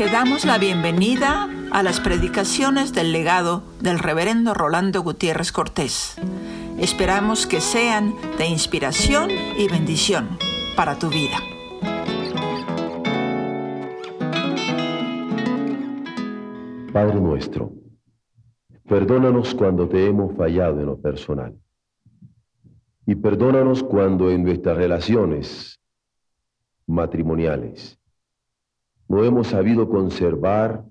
Te damos la bienvenida a las predicaciones del legado del reverendo Rolando Gutiérrez Cortés. Esperamos que sean de inspiración y bendición para tu vida. Padre nuestro, perdónanos cuando te hemos fallado en lo personal. Y perdónanos cuando en nuestras relaciones matrimoniales no hemos sabido conservar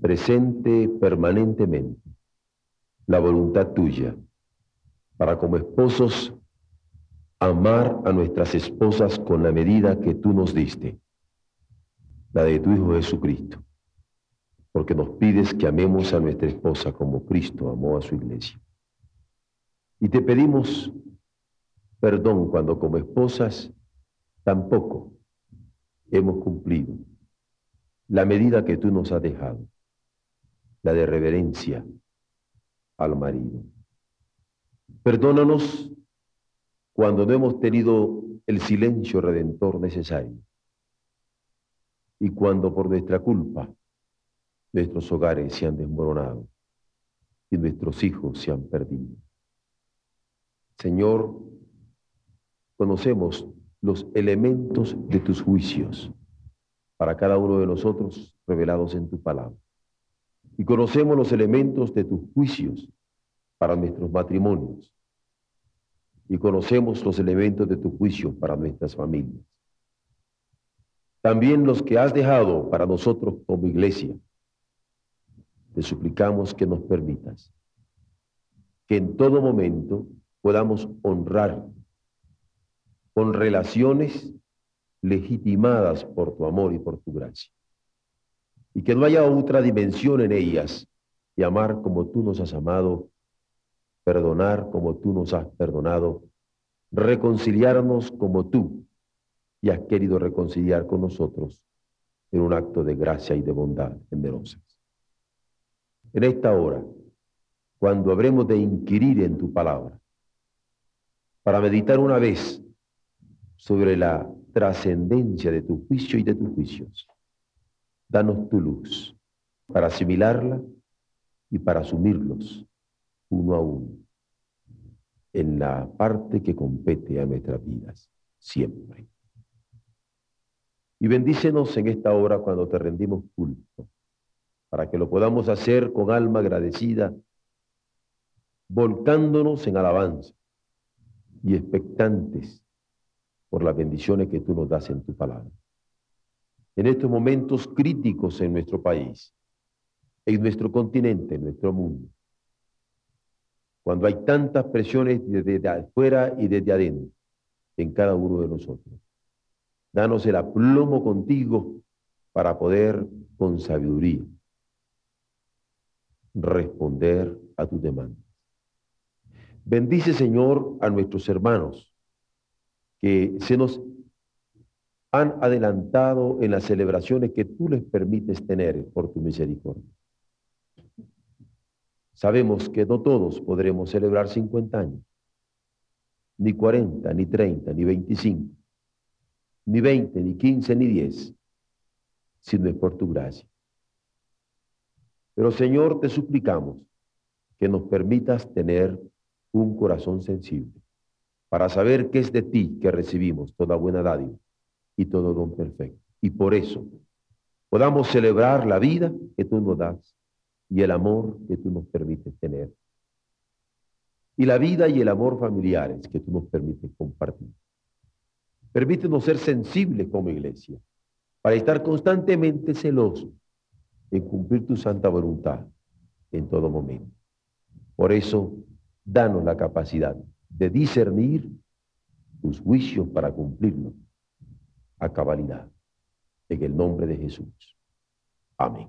presente permanentemente la voluntad tuya para como esposos amar a nuestras esposas con la medida que tú nos diste, la de tu Hijo Jesucristo, porque nos pides que amemos a nuestra esposa como Cristo amó a su iglesia. Y te pedimos perdón cuando como esposas tampoco hemos cumplido la medida que tú nos has dejado, la de reverencia al marido. Perdónanos cuando no hemos tenido el silencio redentor necesario y cuando por nuestra culpa nuestros hogares se han desmoronado y nuestros hijos se han perdido. Señor, conocemos los elementos de tus juicios para cada uno de nosotros revelados en tu palabra. Y conocemos los elementos de tus juicios para nuestros matrimonios. Y conocemos los elementos de tu juicio para nuestras familias. También los que has dejado para nosotros como iglesia. Te suplicamos que nos permitas que en todo momento podamos honrar con relaciones legitimadas por tu amor y por tu gracia. Y que no haya otra dimensión en ellas y amar como tú nos has amado, perdonar como tú nos has perdonado, reconciliarnos como tú y has querido reconciliar con nosotros en un acto de gracia y de bondad generosas. En esta hora, cuando habremos de inquirir en tu palabra, para meditar una vez sobre la trascendencia de tu juicio y de tus juicios. Danos tu luz para asimilarla y para asumirlos uno a uno en la parte que compete a nuestras vidas, siempre. Y bendícenos en esta hora cuando te rendimos culto, para que lo podamos hacer con alma agradecida, volcándonos en alabanza y expectantes por las bendiciones que tú nos das en tu palabra. En estos momentos críticos en nuestro país, en nuestro continente, en nuestro mundo, cuando hay tantas presiones desde afuera y desde adentro en cada uno de nosotros. Danos el aplomo contigo para poder con sabiduría responder a tus demandas. Bendice, Señor, a nuestros hermanos que se nos han adelantado en las celebraciones que tú les permites tener por tu misericordia. Sabemos que no todos podremos celebrar 50 años, ni 40, ni 30, ni 25, ni 20, ni 15, ni 10, si no es por tu gracia. Pero Señor, te suplicamos que nos permitas tener un corazón sensible para saber que es de ti que recibimos toda buena dádiva y todo don perfecto. Y por eso podamos celebrar la vida que tú nos das y el amor que tú nos permites tener. Y la vida y el amor familiares que tú nos permites compartir. Permítenos ser sensibles como iglesia para estar constantemente celosos en cumplir tu santa voluntad en todo momento. Por eso, danos la capacidad de discernir tus juicios para cumplirlos a cabalidad. En el nombre de Jesús. Amén.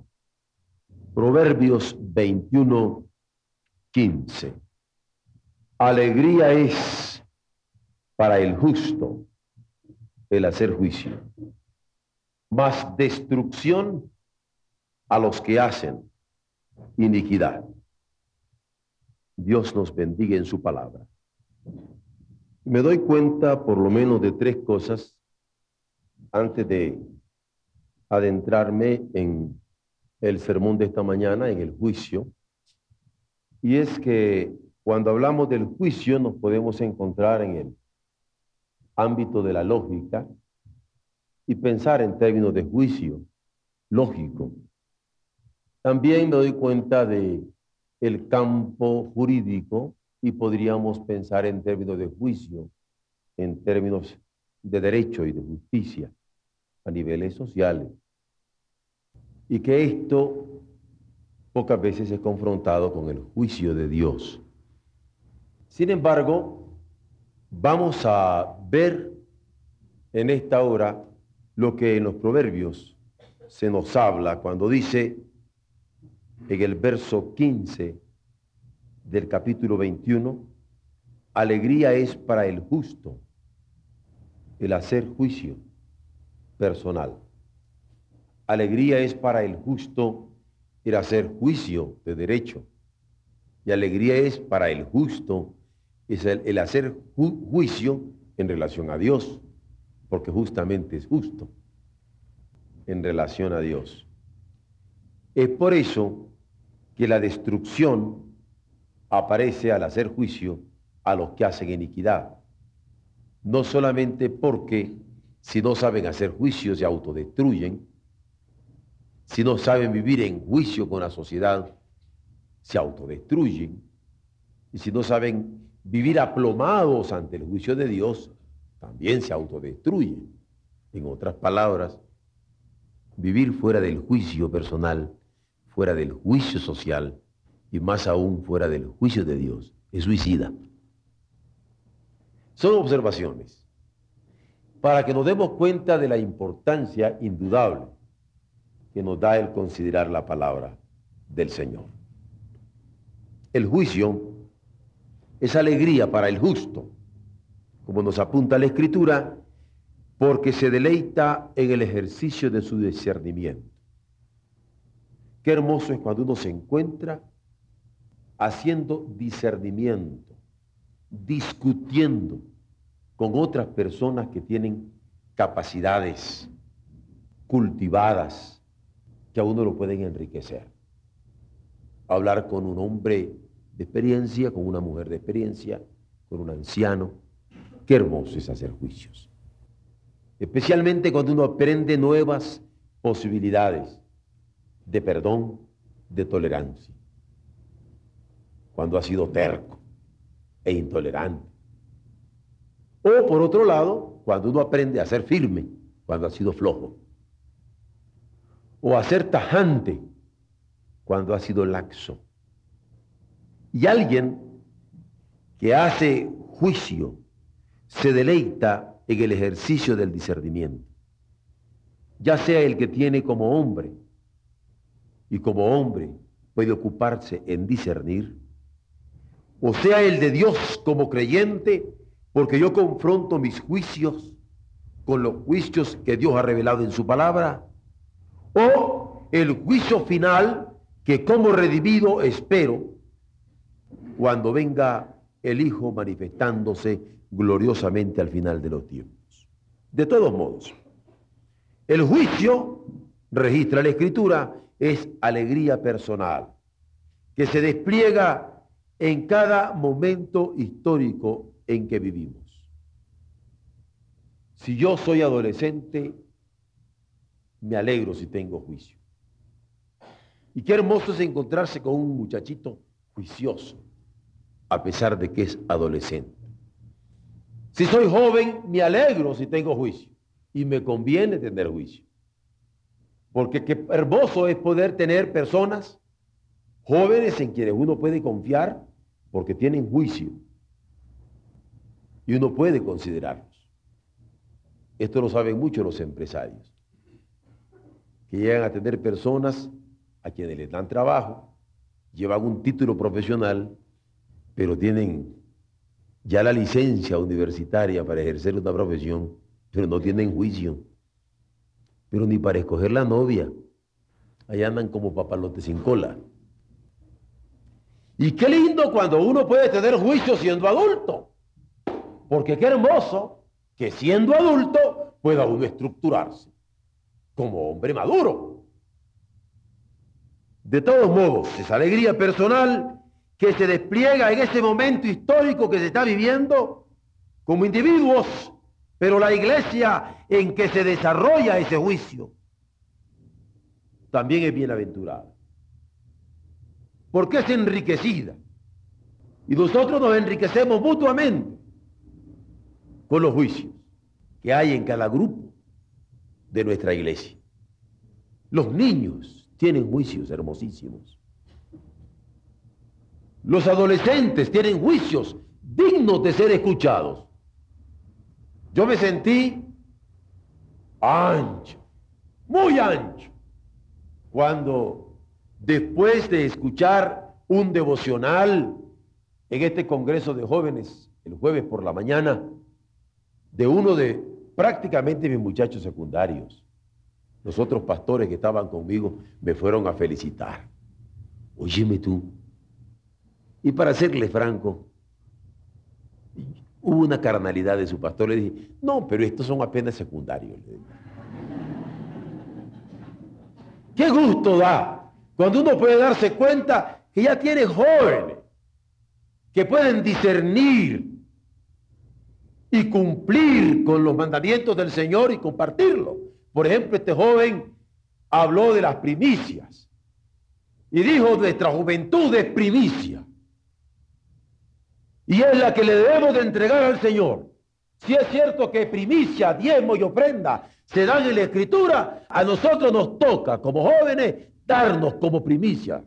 Proverbios 21, 15. Alegría es para el justo el hacer juicio, más destrucción a los que hacen iniquidad. Dios nos bendiga en su palabra. Me doy cuenta por lo menos de tres cosas antes de adentrarme en el sermón de esta mañana, en el juicio. Y es que cuando hablamos del juicio nos podemos encontrar en el ámbito de la lógica y pensar en términos de juicio lógico. También me doy cuenta de el campo jurídico y podríamos pensar en términos de juicio, en términos de derecho y de justicia a niveles sociales. Y que esto pocas veces es confrontado con el juicio de Dios. Sin embargo, vamos a ver en esta hora lo que en los proverbios se nos habla cuando dice en el verso 15 del capítulo 21, alegría es para el justo el hacer juicio personal. Alegría es para el justo el hacer juicio de derecho. Y alegría es para el justo es el, hacer juicio en relación a Dios, porque justamente es justo en relación a Dios. Es por eso que la destrucción aparece al hacer juicio a los que hacen iniquidad. No solamente porque si no saben hacer juicios se autodestruyen, si no saben vivir en juicio con la sociedad, se autodestruyen, y si no saben vivir aplomados ante el juicio de Dios, también se autodestruyen. En otras palabras, vivir fuera del juicio personal, fuera del juicio social, y más aún fuera del juicio de Dios, es suicida. Son observaciones para que nos demos cuenta de la importancia indudable que nos da el considerar la palabra del Señor. El juicio es alegría para el justo, como nos apunta la Escritura, porque se deleita en el ejercicio de su discernimiento. Qué hermoso es cuando uno se encuentra haciendo discernimiento, discutiendo con otras personas que tienen capacidades cultivadas que a uno lo pueden enriquecer. Hablar con un hombre de experiencia, con una mujer de experiencia, con un anciano. Qué hermoso es hacer juicios. Especialmente cuando uno aprende nuevas posibilidades de perdón, de tolerancia cuando ha sido terco e intolerante. O por otro lado, cuando uno aprende a ser firme, cuando ha sido flojo. O a ser tajante, cuando ha sido laxo. Y alguien que hace juicio se deleita en el ejercicio del discernimiento, ya sea el que tiene como hombre, y como hombre puede ocuparse en discernir, o sea el de Dios como creyente, porque yo confronto mis juicios con los juicios que Dios ha revelado en su palabra, o el juicio final que como redimido espero cuando venga el Hijo manifestándose gloriosamente al final de los tiempos. De todos modos, el juicio, registra la Escritura, es alegría personal, que se despliega en cada momento histórico en que vivimos. Si yo soy adolescente, me alegro si tengo juicio. Y qué hermoso es encontrarse con un muchachito juicioso, a pesar de que es adolescente. Si soy joven, me alegro si tengo juicio. Y me conviene tener juicio. Porque qué hermoso es poder tener personas jóvenes en quienes uno puede confiar porque tienen juicio y uno puede considerarlos. Esto lo saben mucho los empresarios, que llegan a tener personas a quienes les dan trabajo, llevan un título profesional, pero tienen ya la licencia universitaria para ejercer una profesión, pero no tienen juicio, pero ni para escoger la novia. Allá andan como papalotes sin cola. Y qué lindo cuando uno puede tener juicio siendo adulto. Porque qué hermoso que siendo adulto pueda uno estructurarse como hombre maduro. De todos modos, esa alegría personal que se despliega en ese momento histórico que se está viviendo como individuos, pero la iglesia en que se desarrolla ese juicio también es bienaventurada. Porque es enriquecida. Y nosotros nos enriquecemos mutuamente con los juicios que hay en cada grupo de nuestra iglesia. Los niños tienen juicios hermosísimos. Los adolescentes tienen juicios dignos de ser escuchados. Yo me sentí ancho, muy ancho, cuando después de escuchar un devocional en este Congreso de Jóvenes el jueves por la mañana, de uno de prácticamente mis muchachos secundarios, los otros pastores que estaban conmigo me fueron a felicitar. Óyeme tú, y para serle franco, hubo una carnalidad de su pastor. Le dije, no, pero estos son apenas secundarios. Qué gusto da cuando uno puede darse cuenta que ya tiene jóvenes que pueden discernir y cumplir con los mandamientos del Señor y compartirlo. Por ejemplo, este joven habló de las primicias y dijo, nuestra juventud es primicia y es la que le debemos de entregar al Señor. Si es cierto que primicia, diezmo y ofrenda se dan en la escritura, a nosotros nos toca como jóvenes darnos como primicia.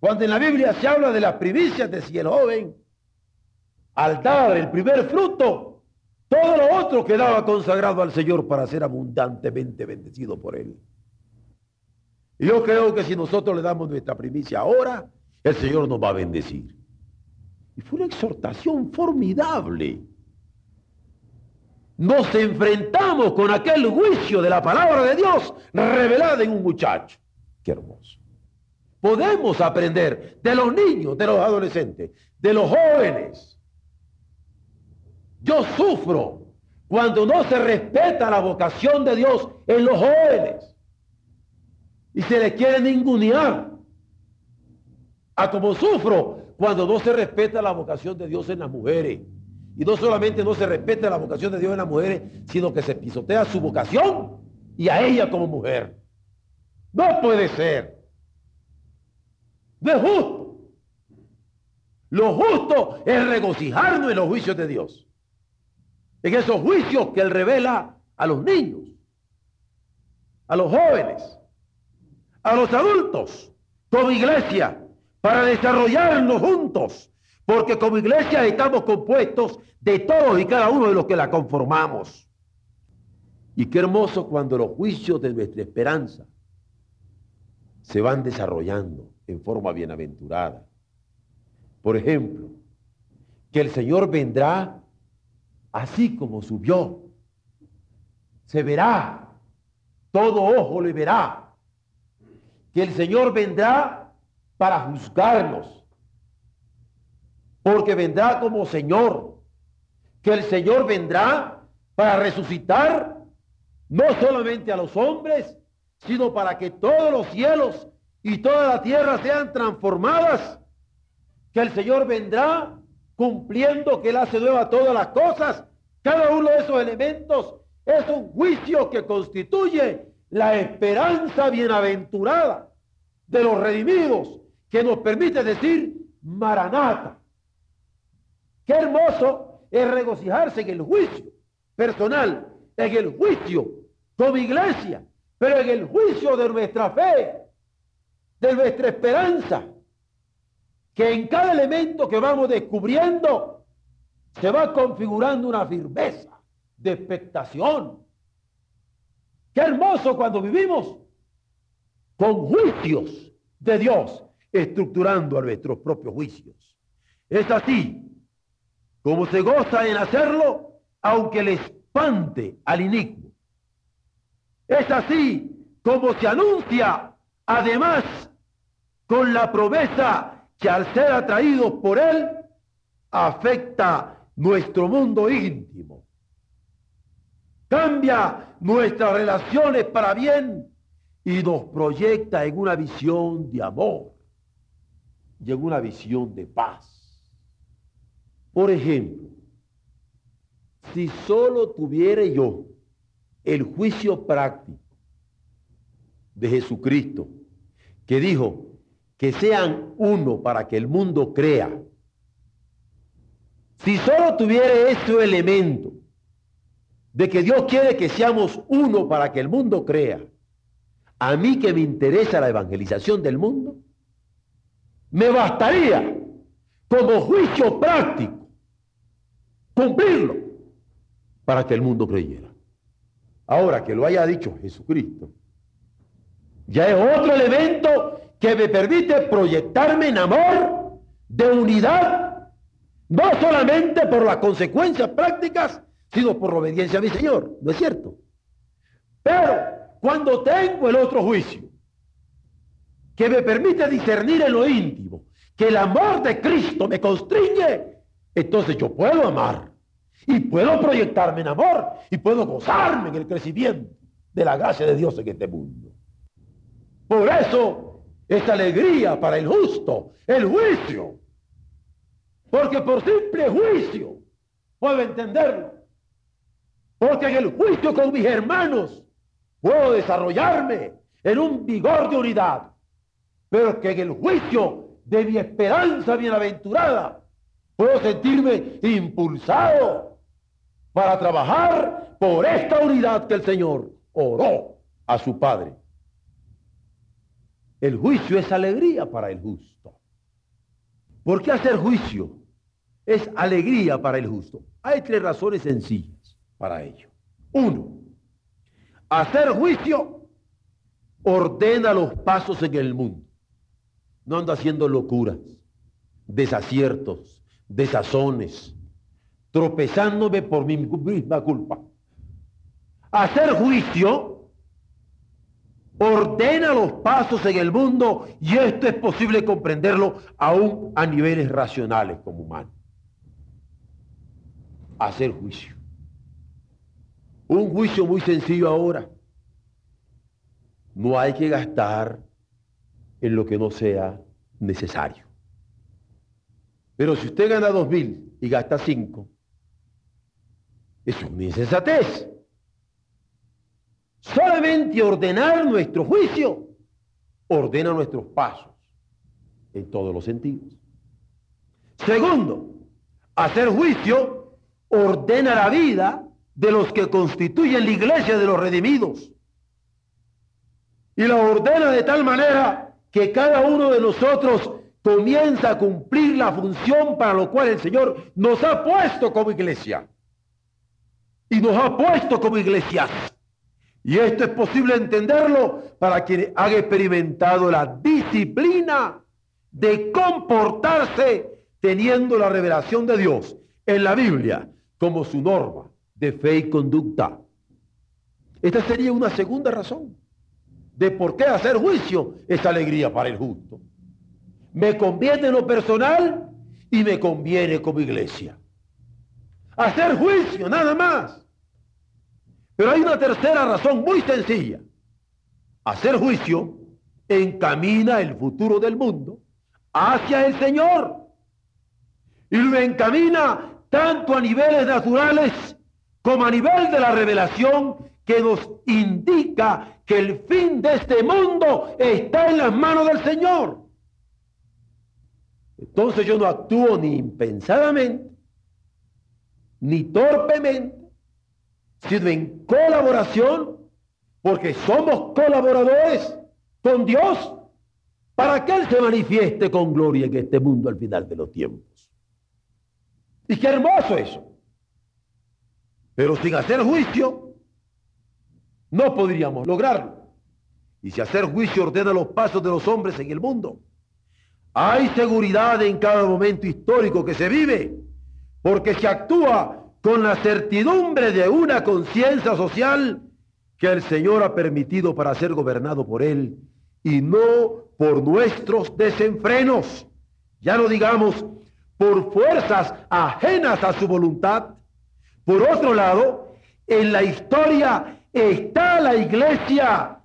Cuando en la Biblia se habla de las primicias, decía el joven, al dar el primer fruto, todo lo otro quedaba consagrado al Señor para ser abundantemente bendecido por Él. Y yo creo que si nosotros le damos nuestra primicia ahora, el Señor nos va a bendecir. Y fue una exhortación formidable. Nos enfrentamos con aquel juicio de la palabra de Dios revelada en un muchacho. Qué hermoso. Podemos aprender de los niños, de los adolescentes, de los jóvenes. Yo sufro cuando no se respeta la vocación de Dios en los jóvenes y se les quiere ningunear. A como sufro cuando no se respeta la vocación de Dios en las mujeres. Y no solamente no se respeta la vocación de Dios en las mujeres, sino que se pisotea su vocación y a ella como mujer. No puede ser. No es justo. Lo justo es regocijarnos en los juicios de Dios. En esos juicios que Él revela a los niños, a los jóvenes, a los adultos, como iglesia, para desarrollarnos juntos, porque como iglesia estamos compuestos de todos y cada uno de los que la conformamos. Y qué hermoso cuando los juicios de nuestra esperanza se van desarrollando en forma bienaventurada. Por ejemplo, que el Señor vendrá así como subió. Se verá, todo ojo le verá. Que el Señor vendrá para juzgarnos. Porque vendrá como Señor. Que el Señor vendrá para resucitar no solamente a los hombres, sino para que todos los cielos y toda la tierra sean transformadas. Que el Señor vendrá cumpliendo que Él hace nueva todas las cosas. Cada uno de esos elementos es un juicio que constituye la esperanza bienaventurada de los redimidos que nos permite decir Maranata. Qué hermoso es regocijarse en el juicio personal, en el juicio como iglesia, pero en el juicio de nuestra fe, de nuestra esperanza, que en cada elemento que vamos descubriendo se va configurando una firmeza de expectación. Qué hermoso cuando vivimos con juicios de Dios estructurando a nuestros propios juicios. Es así como se goza en hacerlo, aunque le espante al inicuo. Es así como se anuncia, además, con la promesa que al ser atraídos por él, afecta nuestro mundo íntimo. cambia nuestras relaciones para bien y nos proyecta en una visión de amor y en una visión de paz. Por ejemplo, si solo tuviera yo el juicio práctico de Jesucristo, que dijo que sean uno para que el mundo crea, si solo tuviera ese elemento de que Dios quiere que seamos uno para que el mundo crea, a mí que me interesa la evangelización del mundo, me bastaría como juicio práctico cumplirlo para que el mundo creyera. Ahora que lo haya dicho Jesucristo, ya es otro elemento que me permite proyectarme en amor de unidad, no solamente por las consecuencias prácticas, sino por la obediencia a mi Señor, ¿no es cierto? Pero cuando tengo el otro juicio, que me permite discernir en lo íntimo, que el amor de Cristo me constriñe, entonces yo puedo amar y puedo proyectarme en amor y puedo gozarme en el crecimiento de la gracia de Dios en este mundo. Por eso es alegría para el justo, el juicio. Porque por simple juicio puedo entenderlo. Porque en el juicio con mis hermanos puedo desarrollarme en un vigor de unidad. Pero que en el juicio de mi esperanza bienaventurada puedo sentirme impulsado para trabajar por esta unidad que el Señor oró a su Padre. El juicio es alegría para el justo. ¿Por qué hacer juicio? Es alegría para el justo. Hay tres razones sencillas para ello. Uno, hacer juicio ordena los pasos en el mundo. No anda haciendo locuras, desaciertos, desazones, tropezándome por mi misma culpa. Hacer juicio ordena los pasos en el mundo y esto es posible comprenderlo aún a niveles racionales como humanos. Hacer juicio. Un juicio muy sencillo ahora. No hay que gastar en lo que no sea necesario. Pero si usted gana dos mil y gasta cinco, es una insensatez. Solamente ordenar nuestro juicio ordena nuestros pasos en todos los sentidos. Segundo, hacer juicio ordena la vida de los que constituyen la iglesia de los redimidos. Y la ordena de tal manera que cada uno de nosotros comienza a cumplir la función para lo cual el Señor nos ha puesto como iglesia y nos ha puesto como iglesias. Y esto es posible entenderlo para quien haya experimentado la disciplina de comportarse teniendo la revelación de Dios en la Biblia como su norma de fe y conducta. Esta sería una segunda razón de por qué hacer juicio es alegría para el justo. Me conviene en lo personal y me conviene como iglesia. Hacer juicio, nada más. Pero hay una tercera razón muy sencilla. Hacer juicio encamina el futuro del mundo hacia el Señor. Y lo encamina tanto a niveles naturales como a nivel de la revelación que nos indica que el fin de este mundo está en las manos del Señor. Entonces yo no actúo ni impensadamente, ni torpemente, sino en colaboración, porque somos colaboradores con Dios, para que Él se manifieste con gloria en este mundo al final de los tiempos. Y qué hermoso eso. Pero sin hacer juicio, no podríamos lograrlo. Y si hacer juicio ordena los pasos de los hombres en el mundo, hay seguridad en cada momento histórico que se vive, porque se actúa con la certidumbre de una conciencia social que el Señor ha permitido para ser gobernado por Él y no por nuestros desenfrenos, ya no digamos por fuerzas ajenas a su voluntad. Por otro lado, en la historia está la iglesia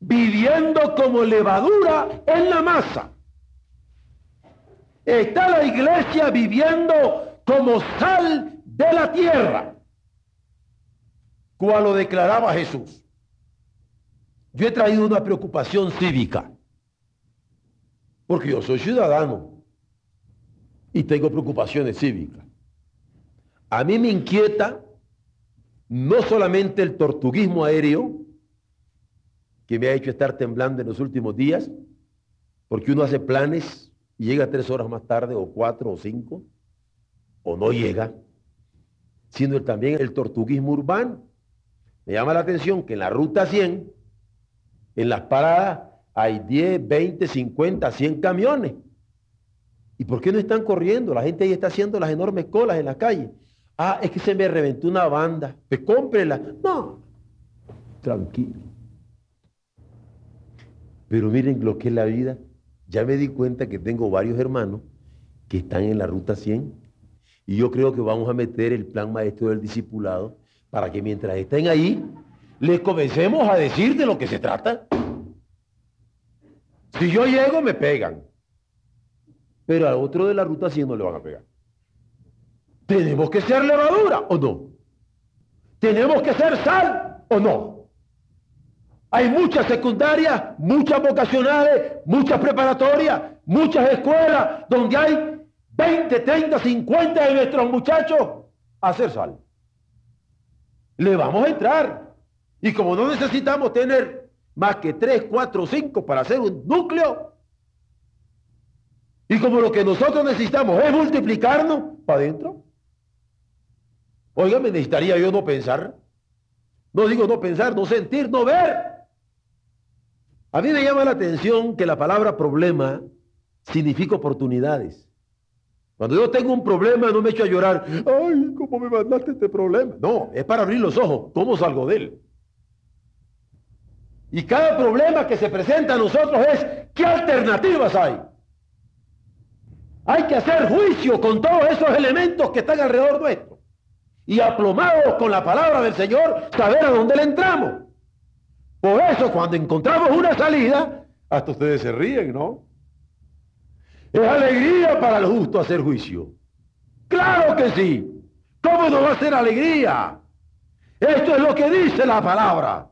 viviendo como levadura en la masa. Está la iglesia viviendo como sal de la tierra, cual lo declaraba Jesús. Yo he traído una preocupación cívica, porque yo soy ciudadano y tengo preocupaciones cívicas. A mí me inquieta no solamente el tortuguismo aéreo, que me ha hecho estar temblando en los últimos días, porque uno hace planes y llega tres horas más tarde, o cuatro, o cinco, o no llega, sino también el tortuguismo urbano. Me llama la atención que en la ruta 100, en las paradas, hay 10, 20, 50, 100 camiones. ¿Y por qué no están corriendo? La gente ahí está haciendo las enormes colas en la calle. Ah, es que se me reventó una banda. Pues cómprela. No, tranquilo. Pero miren lo que es la vida. Ya me di cuenta que tengo varios hermanos que están en la ruta 100 y yo creo que vamos a meter el plan maestro del discipulado para que mientras estén ahí, les comencemos a decir de lo que se trata. Si yo llego, me pegan. Pero al otro de la ruta 100 no le van a pegar. ¿Tenemos que ser levadura o no? ¿Tenemos que ser sal o no? Hay muchas secundarias, muchas vocacionales, muchas preparatorias, muchas escuelas donde hay 20, 30, 50 de nuestros muchachos a hacer sal. Le vamos a entrar. Y como no necesitamos tener más que 3, 4, 5 para hacer un núcleo, y como lo que nosotros necesitamos es multiplicarnos para adentro, oiga, me necesitaría yo no pensar. No digo no pensar, no sentir, no ver. A mí me llama la atención que la palabra problema significa oportunidades. Cuando yo tengo un problema no me echo a llorar, ay, ¿cómo me mandaste este problema? No, es para abrir los ojos, ¿cómo salgo de él? Y cada problema que se presenta a nosotros es, ¿qué alternativas hay? Hay que hacer juicio con todos esos elementos que están alrededor nuestro. Y aplomados con la palabra del Señor, saber a dónde le entramos. Por eso cuando encontramos una salida, hasta ustedes se ríen, ¿no? Es alegría para el justo hacer juicio. Claro que sí. ¿Cómo no va a ser alegría? Esto es lo que dice la palabra.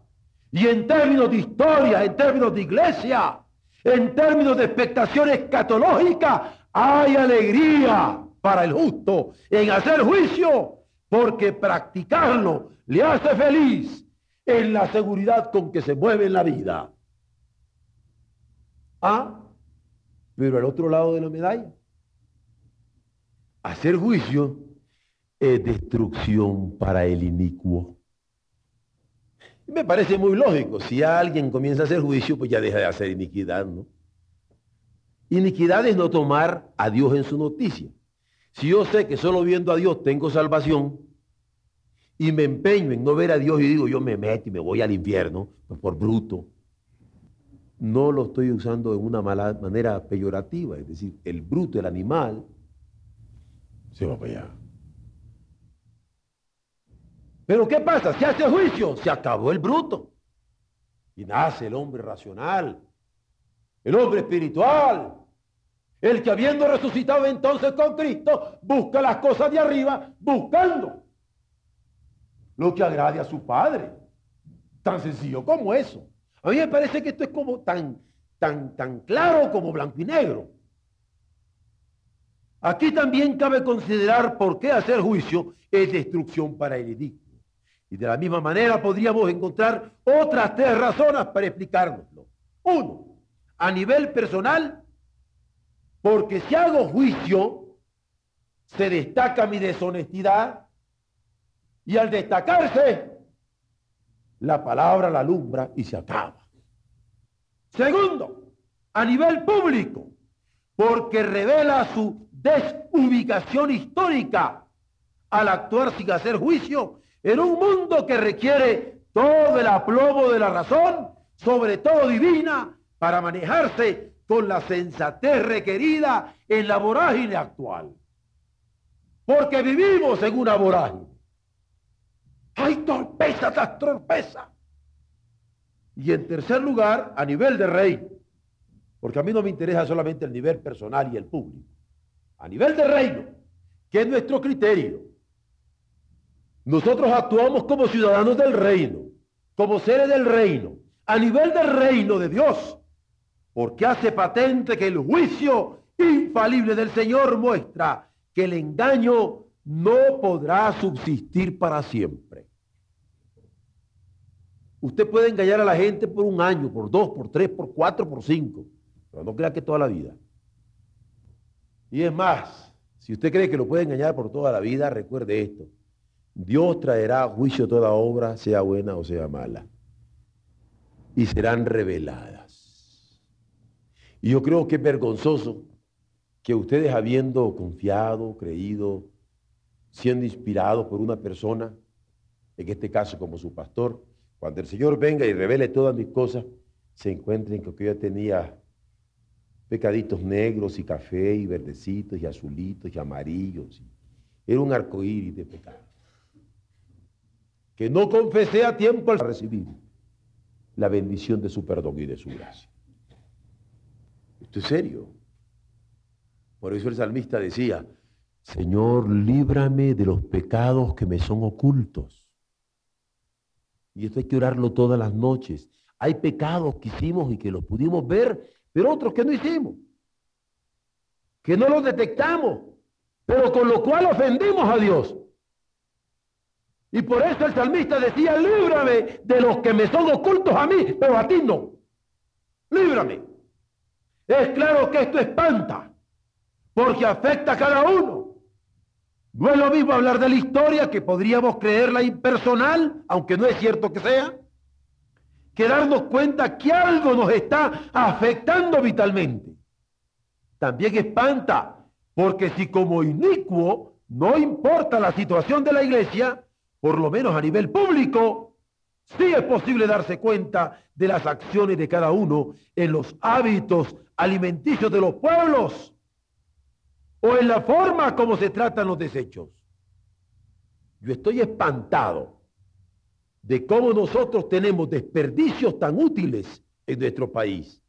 Y en términos de historia, en términos de iglesia, en términos de expectación escatológica, hay alegría para el justo en hacer juicio, porque practicarlo le hace feliz en la seguridad con que se mueve en la vida. Ah, pero al otro lado de la medalla, hacer juicio es destrucción para el inicuo. Me parece muy lógico, si alguien comienza a hacer juicio, pues ya deja de hacer iniquidad, ¿no? Iniquidad es no tomar a Dios en su noticia. Si yo sé que solo viendo a Dios tengo salvación, y me empeño en no ver a Dios y digo, yo me meto y me voy al infierno pues, por bruto, no lo estoy usando de una mala manera peyorativa, es decir, el bruto, el animal, se va para allá. Pero ¿qué pasa? Si hace juicio, se acabó el bruto. Y nace el hombre racional, el hombre espiritual, el que habiendo resucitado entonces con Cristo, busca las cosas de arriba, buscando lo que agrade a su padre. Tan sencillo como eso. A mí me parece que esto es como tan, tan, tan claro como blanco y negro. Aquí también cabe considerar por qué hacer juicio es destrucción para el edicto. Y de la misma manera podríamos encontrar otras tres razones para explicárnoslo. Uno, a nivel personal, porque si hago juicio, se destaca mi deshonestidad y al destacarse, la palabra la alumbra y se acaba. Segundo, a nivel público, porque revela su desubicación histórica al actuar sin hacer juicio en un mundo que requiere todo el aplomo de la razón, sobre todo divina, para manejarse con la sensatez requerida en la vorágine actual. Porque vivimos en una vorágine. Hay torpeza tras torpeza. Y en tercer lugar, a nivel de rey, porque a mí no me interesa solamente el nivel personal y el público, a nivel de reino, que es nuestro criterio. Nosotros actuamos como ciudadanos del reino, como seres del reino, a nivel del reino de Dios, porque hace patente que el juicio infalible del Señor muestra que el engaño no podrá subsistir para siempre. Usted puede engañar a la gente por un año, por dos, por tres, por cuatro, por cinco, pero no crea que toda la vida. Y es más, si usted cree que lo puede engañar por toda la vida, recuerde esto. Dios traerá a juicio toda obra, sea buena o sea mala. Y serán reveladas. Y yo creo que es vergonzoso que ustedes habiendo confiado, creído, siendo inspirados por una persona, en este caso como su pastor, cuando el Señor venga y revele todas mis cosas, se encuentren que yo tenía pecaditos negros y café y verdecitos y azulitos y amarillos. Era un arcoíris de pecado. Que no confesé a tiempo al recibir la bendición de su perdón y de su gracia. Esto es serio. Por eso el salmista decía, Señor, líbrame de los pecados que me son ocultos. Y esto hay que orarlo todas las noches. Hay pecados que hicimos y que los pudimos ver, pero otros que no hicimos. Que no los detectamos, pero con lo cual ofendimos a Dios. Y por eso el salmista decía, líbrame de los que me son ocultos a mí, pero a ti no. Líbrame. Es claro que esto espanta, porque afecta a cada uno. No es lo mismo hablar de la historia, que podríamos creerla impersonal, aunque no es cierto que sea, que darnos cuenta que algo nos está afectando vitalmente. También espanta, porque si como inicuo no importa la situación de la iglesia, por lo menos a nivel público, sí es posible darse cuenta de las acciones de cada uno en los hábitos alimenticios de los pueblos o en la forma como se tratan los desechos. Yo estoy espantado de cómo nosotros tenemos desperdicios tan útiles en nuestro país.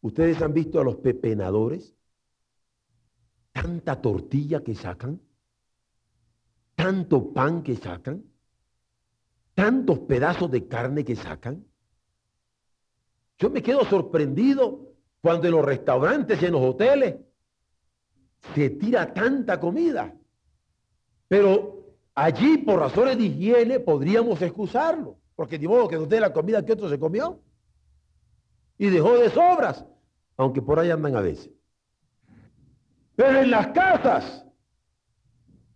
¿Ustedes han visto a los pepenadores? Tanta tortilla que sacan tanto pan que sacan, tantos pedazos de carne que sacan. Yo me quedo sorprendido cuando en los restaurantes y en los hoteles se tira tanta comida. Pero allí, por razones de higiene, podríamos excusarlo. Porque de modo que no la comida que otro se comió. Y dejó de sobras, aunque por ahí andan a veces. Pero en las casas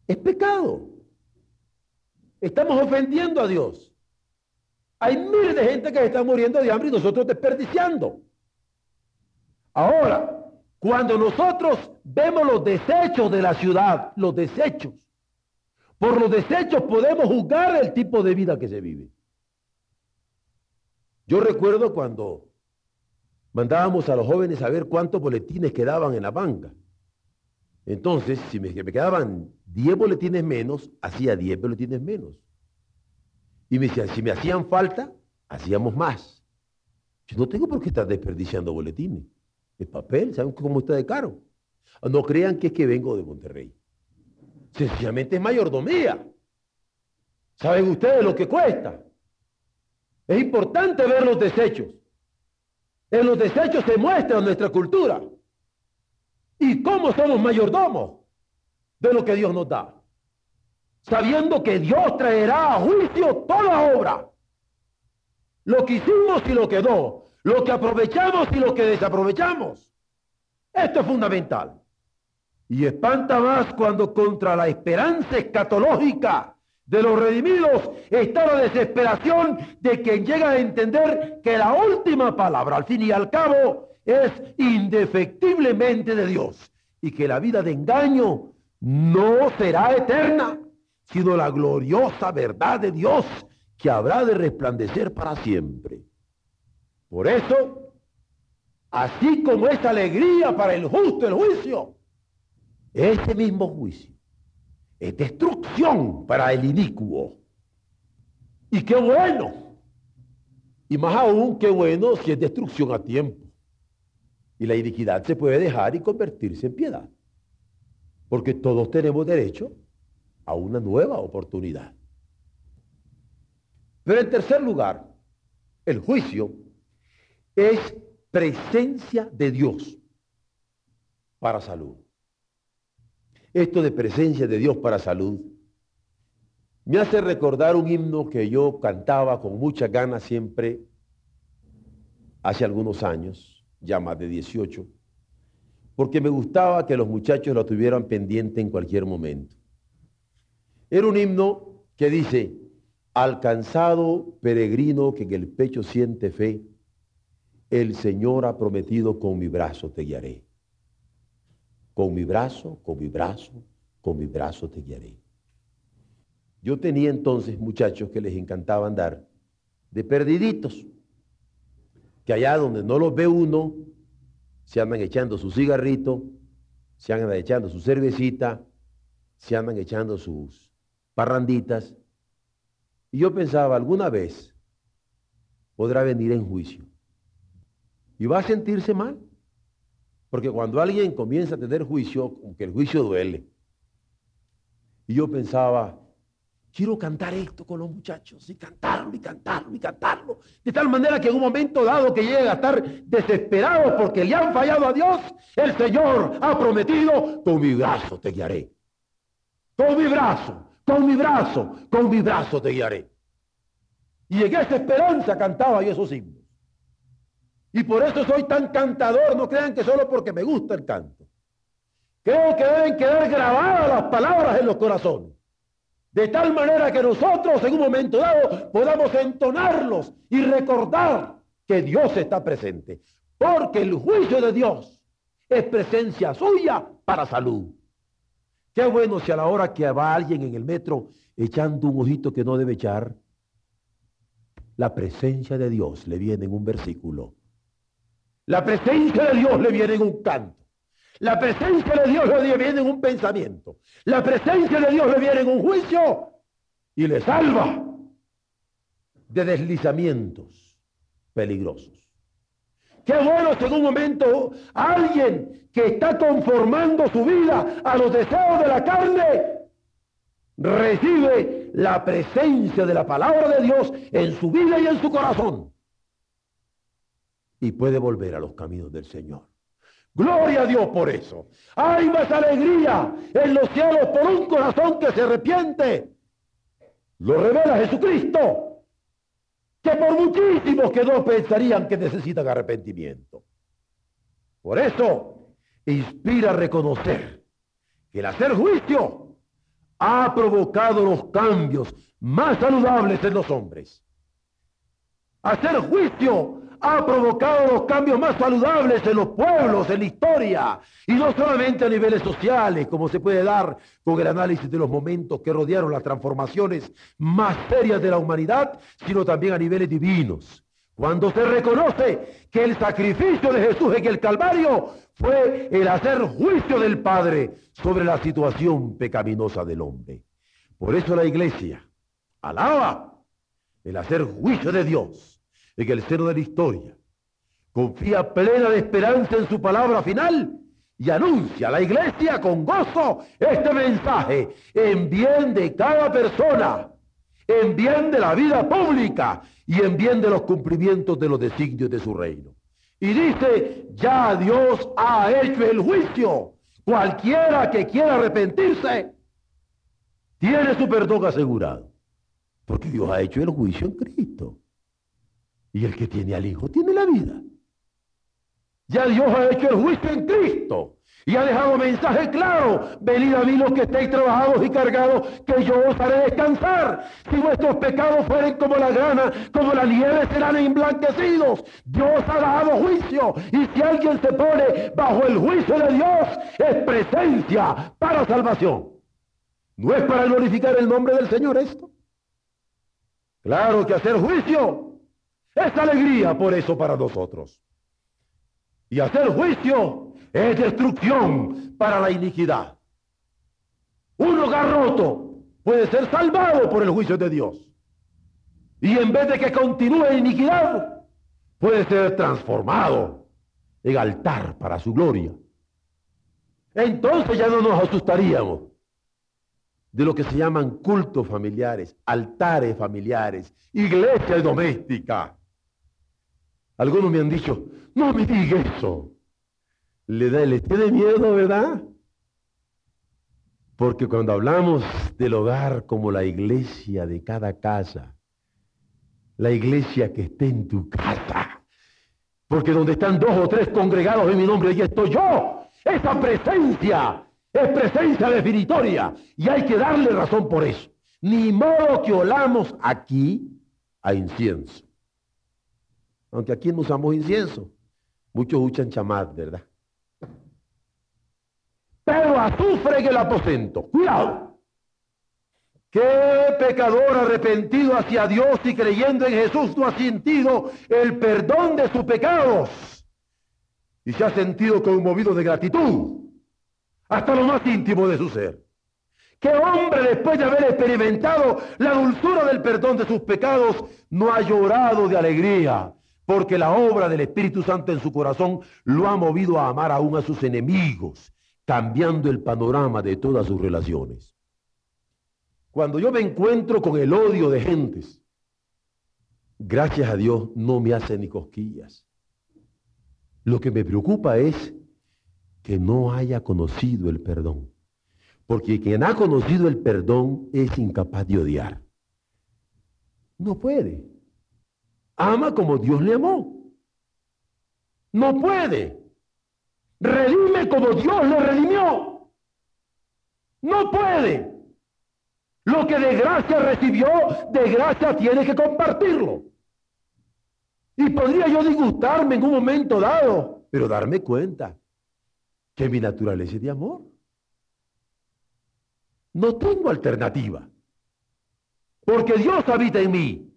es pecado. Estamos ofendiendo a Dios. Hay miles de gente que está muriendo de hambre y nosotros desperdiciando. Ahora, cuando nosotros vemos los desechos de la ciudad, los desechos, por los desechos podemos juzgar el tipo de vida que se vive. Yo recuerdo cuando mandábamos a los jóvenes a ver cuántos boletines quedaban en la banca. Entonces, si me, quedaban 10 boletines menos, hacía 10 boletines menos. Y me decían, si me hacían falta, hacíamos más. Yo no tengo por qué estar desperdiciando boletines. El papel, ¿saben cómo está de caro? No crean que es que vengo de Monterrey. Sencillamente es mayordomía. ¿Saben ustedes lo que cuesta? Es importante ver los desechos. En los desechos se muestra nuestra cultura. ¿Y cómo somos mayordomos de lo que Dios nos da? Sabiendo que Dios traerá a juicio toda obra. Lo que hicimos y lo que no. Lo que aprovechamos y lo que desaprovechamos. Esto es fundamental. Y espanta más cuando contra la esperanza escatológica de los redimidos está la desesperación de quien llega a entender que la última palabra, al fin y al cabo, es indefectiblemente de Dios y que la vida de engaño no será eterna, sino la gloriosa verdad de Dios que habrá de resplandecer para siempre. Por eso, así como es alegría para el justo el juicio, ese mismo juicio es destrucción para el inicuo Y qué bueno. Y más aún, qué bueno si es destrucción a tiempo. Y la iniquidad se puede dejar y convertirse en piedad. Porque todos tenemos derecho a una nueva oportunidad. Pero en tercer lugar, el juicio es presencia de Dios para salud. Esto de presencia de Dios para salud me hace recordar un himno que yo cantaba con mucha ganas siempre hace algunos años, ya más de 18, porque me gustaba que los muchachos lo tuvieran pendiente en cualquier momento. Era un himno que dice, alcanzado peregrino que en el pecho siente fe, el Señor ha prometido con mi brazo te guiaré. Con mi brazo, con mi brazo, con mi brazo te guiaré. Yo tenía entonces muchachos que les encantaba andar de perdiditos, que allá donde no los ve uno, se andan echando su cigarrito, se andan echando su cervecita, se andan echando sus parranditas. Y yo pensaba, alguna vez podrá venir en juicio. Y va a sentirse mal. Porque cuando alguien comienza a tener juicio, aunque el juicio duele. Y yo pensaba, quiero cantar esto con los muchachos y cantarlo y cantarlo y cantarlo. De tal manera que en un momento dado que llega a estar desesperados porque le han fallado a Dios, el Señor ha prometido, con mi brazo te guiaré. Con mi brazo, con mi brazo, con mi brazo te guiaré. Y en esa esperanza cantaba yo esos himnos. Y por eso soy tan cantador, no crean que solo porque me gusta el canto. Creo que deben quedar grabadas las palabras en los corazones. De tal manera que nosotros en un momento dado podamos entonarlos y recordar que Dios está presente. Porque el juicio de Dios es presencia suya para salud. Qué bueno si a la hora que va alguien en el metro echando un ojito que no debe echar, la presencia de Dios le viene en un versículo. La presencia de Dios le viene en un canto. La presencia de Dios le viene en un pensamiento. La presencia de Dios le viene en un juicio y le salva de deslizamientos peligrosos. Qué bueno en un momento alguien que está conformando su vida a los deseos de la carne recibe la presencia de la palabra de Dios en su vida y en su corazón y puede volver a los caminos del Señor. Gloria a Dios por eso. Hay más alegría en los cielos por un corazón que se arrepiente. Lo revela Jesucristo. Que por muchísimos que no pensarían que necesitan arrepentimiento. Por eso inspira a reconocer que el hacer juicio ha provocado los cambios más saludables en los hombres. Hacer juicio ha provocado los cambios más saludables en los pueblos, en la historia, y no solamente a niveles sociales, como se puede dar con el análisis de los momentos que rodearon las transformaciones más serias de la humanidad, sino también a niveles divinos. Cuando se reconoce que el sacrificio de Jesús en el Calvario fue el hacer juicio del Padre sobre la situación pecaminosa del hombre. Por eso la iglesia alaba el hacer juicio de Dios en el seno de la historia. Confía plena de esperanza en su palabra final y anuncia a la iglesia con gozo este mensaje en bien de cada persona, en bien de la vida pública y en bien de los cumplimientos de los designios de su reino. Y dice, ya Dios ha hecho el juicio. Cualquiera que quiera arrepentirse, tiene su perdón asegurado. Porque Dios ha hecho el juicio en Cristo. Y el que tiene al Hijo tiene la vida. Ya Dios ha hecho el juicio en Cristo. Y ha dejado mensaje claro. Venid a mí los que estéis trabajados y cargados, que yo os haré descansar. Si vuestros pecados fueren como la grana, como la nieve, serán emblanquecidos. Dios ha dado juicio. Y si alguien se pone bajo el juicio de Dios, es presencia para salvación. ¿No es para glorificar el nombre del Señor esto? Claro que hacer juicio es alegría por eso para nosotros. Y hacer juicio es destrucción para la iniquidad. Un hogar roto puede ser salvado por el juicio de Dios. Y en vez de que continúe iniquidad, puede ser transformado en altar para su gloria. Entonces ya no nos asustaríamos de lo que se llaman cultos familiares, altares familiares, iglesia doméstica. Algunos me han dicho, no me diga eso. Le da el este de miedo, ¿verdad? Porque cuando hablamos del hogar como la iglesia de cada casa, la iglesia que esté en tu casa, porque donde están dos o tres congregados en mi nombre, ahí estoy yo. Esa presencia es presencia definitoria y hay que darle razón por eso. Ni modo que olamos aquí a incienso. Aunque aquí no usamos incienso. Muchos usan chamad, ¿verdad? Pero azufre en el aposento. Cuidado. ¿Qué pecador arrepentido hacia Dios y creyendo en Jesús no ha sentido el perdón de sus pecados? Y se ha sentido conmovido de gratitud hasta lo más íntimo de su ser. ¿Qué hombre después de haber experimentado la dulzura del perdón de sus pecados no ha llorado de alegría? Porque la obra del Espíritu Santo en su corazón lo ha movido a amar aún a sus enemigos, cambiando el panorama de todas sus relaciones. Cuando yo me encuentro con el odio de gentes, gracias a Dios no me hace ni cosquillas. Lo que me preocupa es que no haya conocido el perdón. Porque quien ha conocido el perdón es incapaz de odiar. No puede. Ama como Dios le amó. No puede. Redime como Dios le redimió. No puede. Lo que de gracia recibió, de gracia tiene que compartirlo. Y podría yo disgustarme en un momento dado, pero darme cuenta que mi naturaleza es de amor. No tengo alternativa. Porque Dios habita en mí.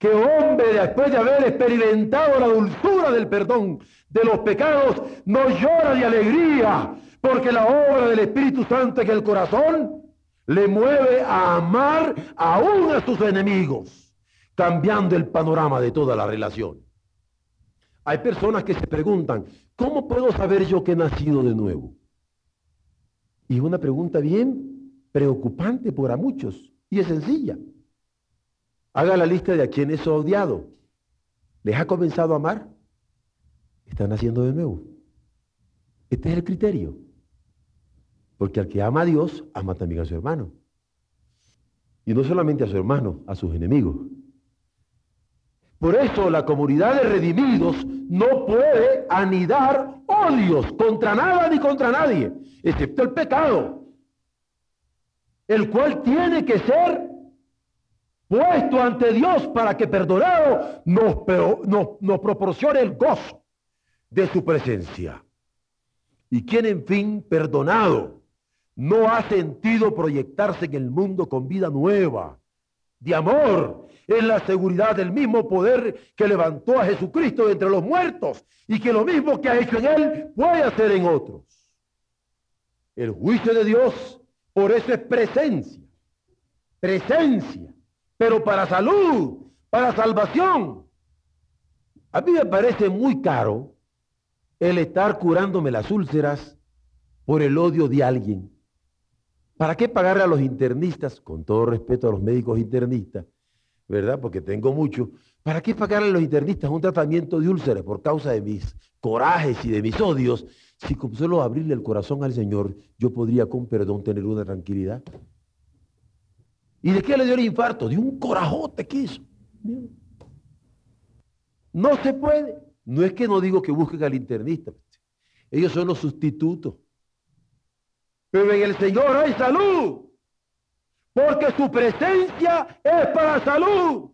Que hombre, después de haber experimentado la dulzura del perdón de los pecados, no llora de alegría, porque la obra del Espíritu Santo en el corazón le mueve a amar aún a sus enemigos, cambiando el panorama de toda la relación. Hay personas que se preguntan, ¿cómo puedo saber yo que he nacido de nuevo? Y una pregunta bien preocupante para muchos y es sencilla. Haga la lista de a quienes ha odiado. ¿Les ha comenzado a amar? Están naciendo de nuevo. Este es el criterio. Porque al que ama a Dios, ama también a su hermano. Y no solamente a su hermano, a sus enemigos. Por eso la comunidad de redimidos no puede anidar odios contra nada ni contra nadie, excepto el pecado, el cual tiene que ser puesto ante Dios para que perdonado nos, proporcione el gozo de su presencia. Y quien en fin perdonado no ha sentido proyectarse en el mundo con vida nueva, de amor, en la seguridad del mismo poder que levantó a Jesucristo de entre los muertos y que lo mismo que ha hecho en él puede hacer en otros. El juicio de Dios, por eso es presencia, presencia, pero para salud, para salvación. A mí me parece muy caro el estar curándome las úlceras por el odio de alguien ¿Para qué pagarle a los internistas, con todo respeto a los médicos internistas, ¿verdad? Porque tengo mucho. ¿Para qué pagarle a los internistas un tratamiento de úlceras por causa de mis corajes y de mis odios? Si con solo abrirle el corazón al Señor, yo podría con perdón tener una tranquilidad. ¿Y de qué le dio el infarto? De un corajote que hizo. No se puede. No es que no digo que busquen al internista. Ellos son los sustitutos. Pero en el Señor hay salud. Porque su presencia es para salud.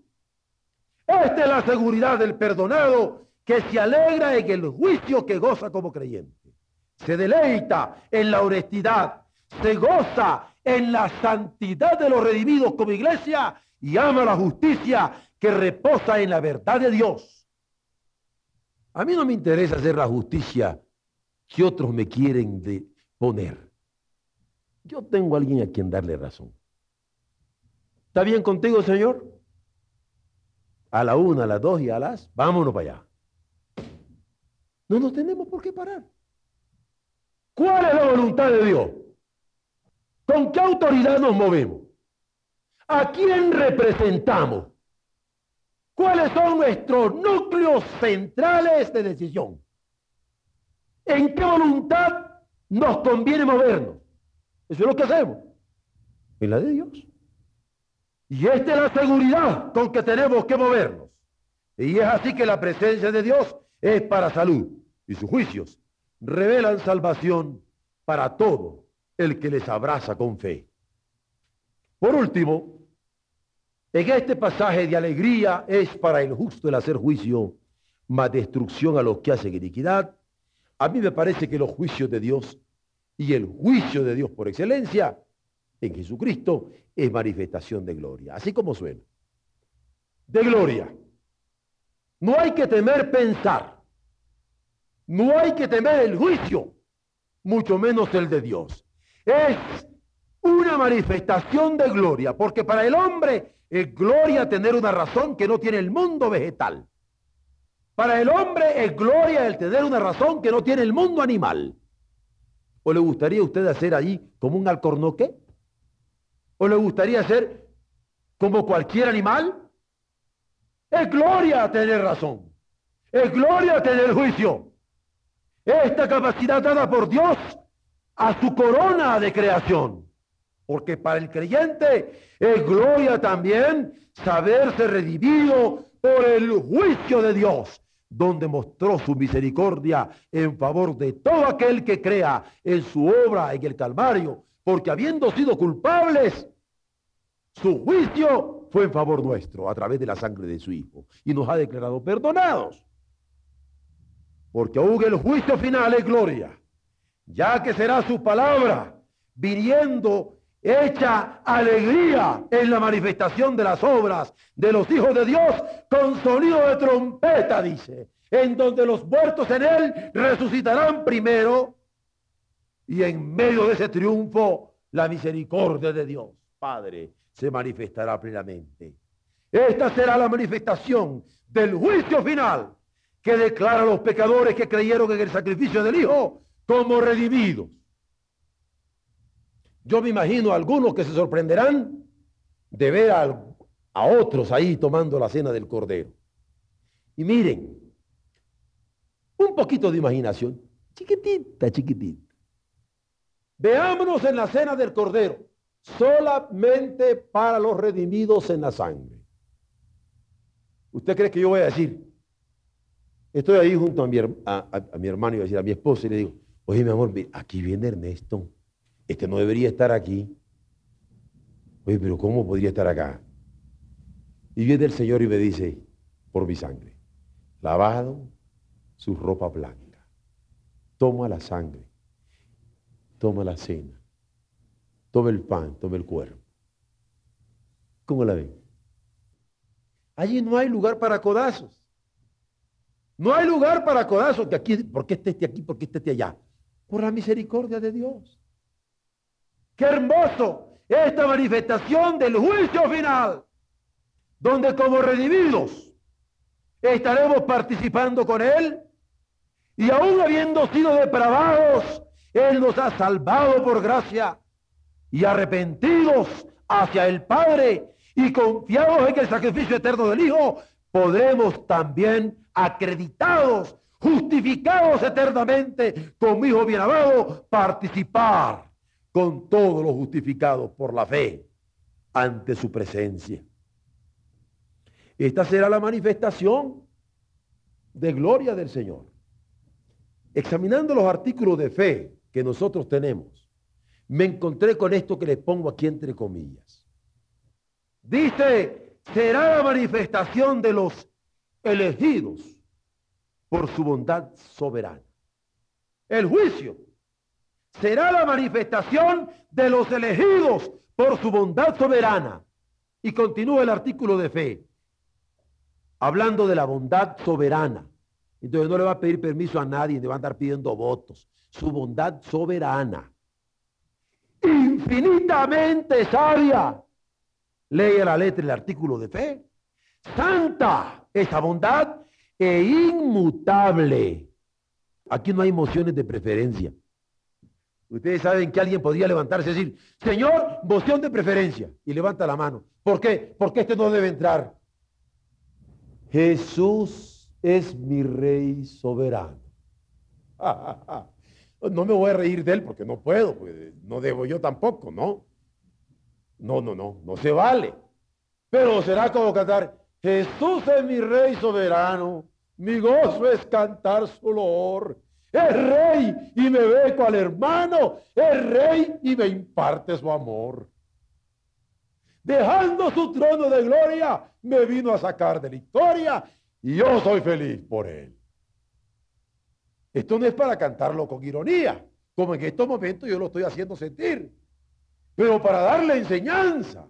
Esta es la seguridad del perdonado que se alegra en el juicio que goza como creyente. Se deleita en la honestidad. Se goza en la santidad de los redimidos como iglesia y ama la justicia que reposa en la verdad de Dios. A mí no me interesa hacer la justicia que otros me quieren de poner. Yo tengo a alguien a quien darle razón. ¿Está bien contigo, Señor? a la una, a las dos y a las, vámonos para allá. No nos tenemos por qué parar. ¿Cuál es la voluntad de Dios? ¿Con qué autoridad nos movemos? ¿A quién representamos? ¿Cuáles son nuestros núcleos centrales de decisión? ¿En qué voluntad nos conviene movernos? Eso es lo que hacemos. En la de Dios. Y esta es la seguridad con que tenemos que movernos. Y es así que la presencia de Dios es para salud y sus juicios revelan salvación para todo el que les abraza con fe. Por último, en este pasaje de alegría es para el justo el hacer juicio, más destrucción a los que hacen iniquidad. A mí me parece que los juicios de Dios y el juicio de Dios por excelencia en Jesucristo es manifestación de gloria, así como suena. De gloria. No hay que temer pensar. No hay que temer el juicio, mucho menos el de Dios. Es una manifestación de gloria, porque para el hombre es gloria tener una razón que no tiene el mundo vegetal. Para el hombre es gloria el tener una razón que no tiene el mundo animal. ¿O le gustaría a usted hacer ahí como un alcornoque? ¿O le gustaría ser como cualquier animal? Es gloria tener razón. Es gloria tener juicio. Esta capacidad dada por Dios a su corona de creación. Porque para el creyente es gloria también saberse redimido por el juicio de Dios, donde mostró su misericordia en favor de todo aquel que crea en su obra en el Calvario, porque habiendo sido culpables, su juicio fue en favor nuestro a través de la sangre de su Hijo y nos ha declarado perdonados. Porque aún el juicio final es gloria, ya que será su palabra viniendo hecha alegría en la manifestación de las obras de los hijos de Dios con sonido de trompeta, dice, en donde los muertos en él resucitarán primero y en medio de ese triunfo la misericordia de Dios, Padre, se manifestará plenamente. Esta será la manifestación del juicio final que declara a los pecadores que creyeron en el sacrificio del Hijo como redimidos. Yo me imagino a algunos que se sorprenderán de ver a, otros ahí tomando la cena del Cordero. Y miren, un poquito de imaginación, chiquitita, chiquitita. Veámonos en la cena del Cordero solamente para los redimidos en la sangre. ¿Usted cree que yo voy a decir? Estoy ahí junto a mi, hermano y a decir a mi esposa y le digo, oye mi amor, aquí viene Ernesto. Este no debería estar aquí. Oye, pero ¿cómo podría estar acá? Y viene el Señor y me dice, por mi sangre, lavado su ropa blanca, toma la sangre, toma la cena tome el pan, tome el cuerpo. ¿Cómo la ven? Allí no hay lugar para codazos. No hay lugar para codazos. Que aquí, ¿Por qué esté aquí? ¿Por qué esté allá? Por la misericordia de Dios. Qué hermoso esta manifestación del juicio final, donde como redimidos estaremos participando con Él y aún habiendo sido depravados, Él nos ha salvado por gracia y arrepentidos hacia el Padre y confiados en el sacrificio eterno del Hijo, podremos también acreditados, justificados eternamente como hijo bien participar con todos los justificados por la fe ante su presencia. Esta será la manifestación de gloria del Señor. Examinando los artículos de fe que nosotros tenemos, me encontré con esto que les pongo aquí entre comillas. Dice, será la manifestación de los elegidos por su bondad soberana. El juicio será la manifestación de los elegidos por su bondad soberana. Y continúa el artículo de fe, hablando de la bondad soberana. Entonces no le va a pedir permiso a nadie, le va a andar pidiendo votos. Su bondad soberana infinitamente sabia. Leia la letra el artículo de fe. santa, esa bondad e inmutable. Aquí no hay emociones de preferencia. Ustedes saben que alguien podría levantarse y decir, Señor, moción de preferencia. Y levanta la mano. ¿Por qué? Porque este no debe entrar. Jesús es mi rey soberano. No me voy a reír de él porque no puedo, pues, no debo yo tampoco, ¿no? No, no, no, no se vale. Pero será como cantar, Jesús es mi rey soberano, mi gozo es cantar su olor. Es rey y me ve cual hermano, es rey y me imparte su amor. Dejando su trono de gloria, me vino a sacar de la historia y yo soy feliz por él. Esto no es para cantarlo con ironía, como en estos momentos yo lo estoy haciendo sentir, pero para darle enseñanza.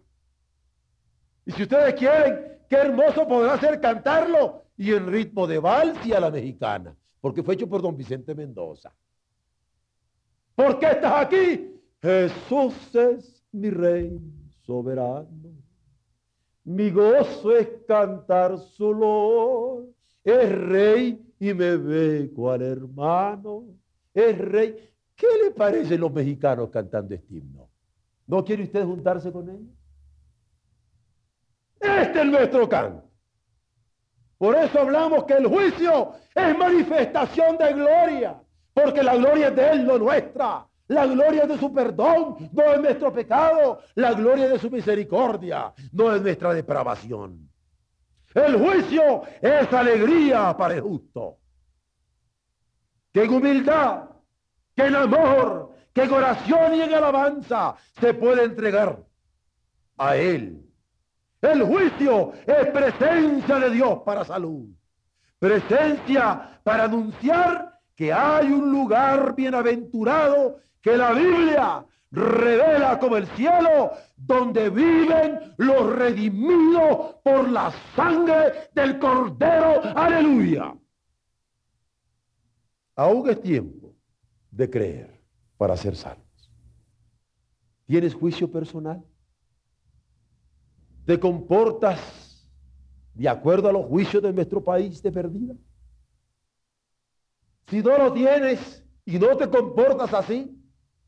Y si ustedes quieren, qué hermoso podrá ser cantarlo y en ritmo de vals y a la mexicana, porque fue hecho por don Vicente Mendoza. ¿Por qué estás aquí? Jesús es mi rey soberano. Mi gozo es cantar su olor. Es rey y me ve cual hermano. Es rey. ¿Qué le parece los mexicanos cantando este himno? ¿No quiere usted juntarse con ellos? Este es nuestro canto. Por eso hablamos que el juicio es manifestación de gloria, porque la gloria es de Él, no nuestra. La gloria de su perdón, no es nuestro pecado. La gloria de su misericordia, no es nuestra depravación. El juicio es alegría para el justo. Que en humildad, que en amor, que en oración y en alabanza se puede entregar a Él el juicio es presencia de Dios para salud. Presencia para anunciar que hay un lugar bienaventurado que la Biblia revela como el cielo, donde viven los redimidos por la sangre del Cordero. Aleluya. Aún es tiempo de creer para ser salvos. ¿Tienes juicio personal? ¿Te comportas de acuerdo a los juicios de nuestro país de perdida? Si no lo tienes y no te comportas así,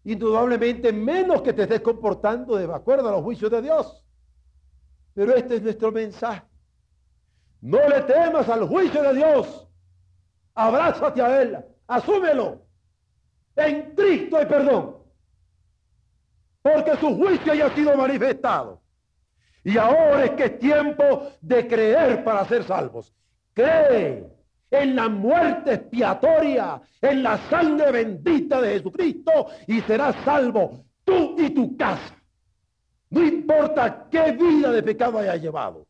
indudablemente menos que te estés comportando de acuerdo a los juicios de Dios. Pero este es nuestro mensaje. No le temas al juicio de Dios. Abrázate a Él. Asúmelo. En Cristo hay perdón. Porque su juicio haya sido manifestado. Y ahora es que es tiempo de creer para ser salvos. Cree en la muerte expiatoria, en la sangre bendita de Jesucristo y serás salvo tú y tu casa. No importa qué vida de pecado haya llevado.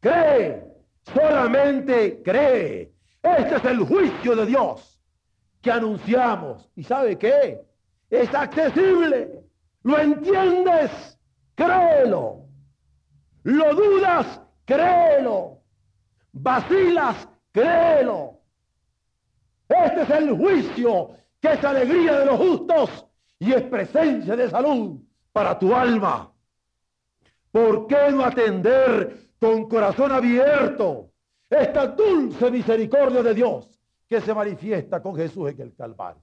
Cree, solamente cree. Este es el juicio de Dios que anunciamos. ¿Y sabe qué? Es accesible. ¿Lo entiendes? Créelo. Lo dudas, créelo. Vacilas, créelo. Este es el juicio que es alegría de los justos y es presencia de salud para tu alma. ¿Por qué no atender con corazón abierto esta dulce misericordia de Dios que se manifiesta con Jesús en el Calvario?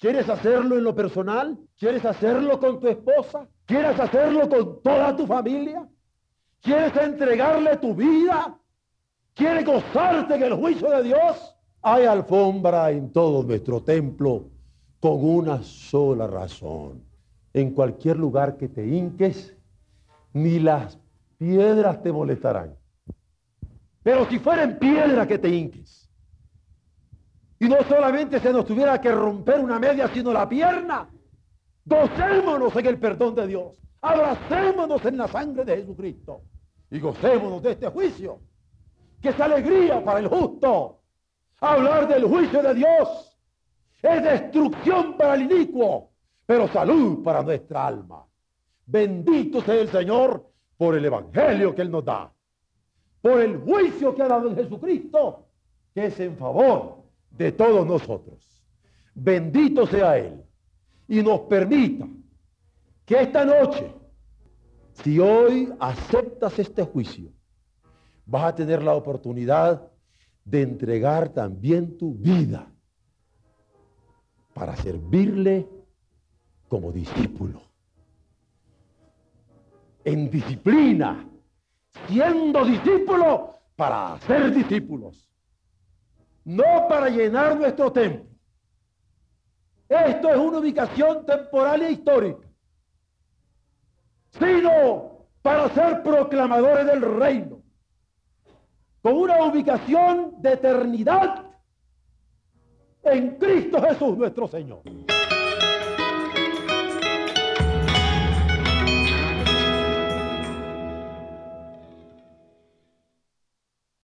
¿Quieres hacerlo en lo personal? ¿Quieres hacerlo con tu esposa? ¿Quieres hacerlo con toda tu familia? ¿Quieres entregarle tu vida? ¿Quieres gozarte en el juicio de Dios? Hay alfombra en todo nuestro templo con una sola razón. En cualquier lugar que te hinques, ni las piedras te molestarán. Pero si fueran piedras que te hinques, y no solamente se nos tuviera que romper una media, sino la pierna. Gocémonos en el perdón de Dios. Abracémonos en la sangre de Jesucristo. Y gocémonos de este juicio. Que es alegría para el justo. Hablar del juicio de Dios es destrucción para el inicuo, pero salud para nuestra alma. Bendito sea el Señor por el Evangelio que Él nos da. Por el juicio que ha dado en Jesucristo, que es en favor de todos nosotros. Bendito sea Él y nos permita que esta noche, si hoy aceptas este juicio, vas a tener la oportunidad de entregar también tu vida para servirle como discípulo. En disciplina, siendo discípulo para ser discípulos, no para llenar nuestro templo. Esto es una ubicación temporal e histórica, sino para ser proclamadores del reino, con una ubicación de eternidad en Cristo Jesús nuestro Señor.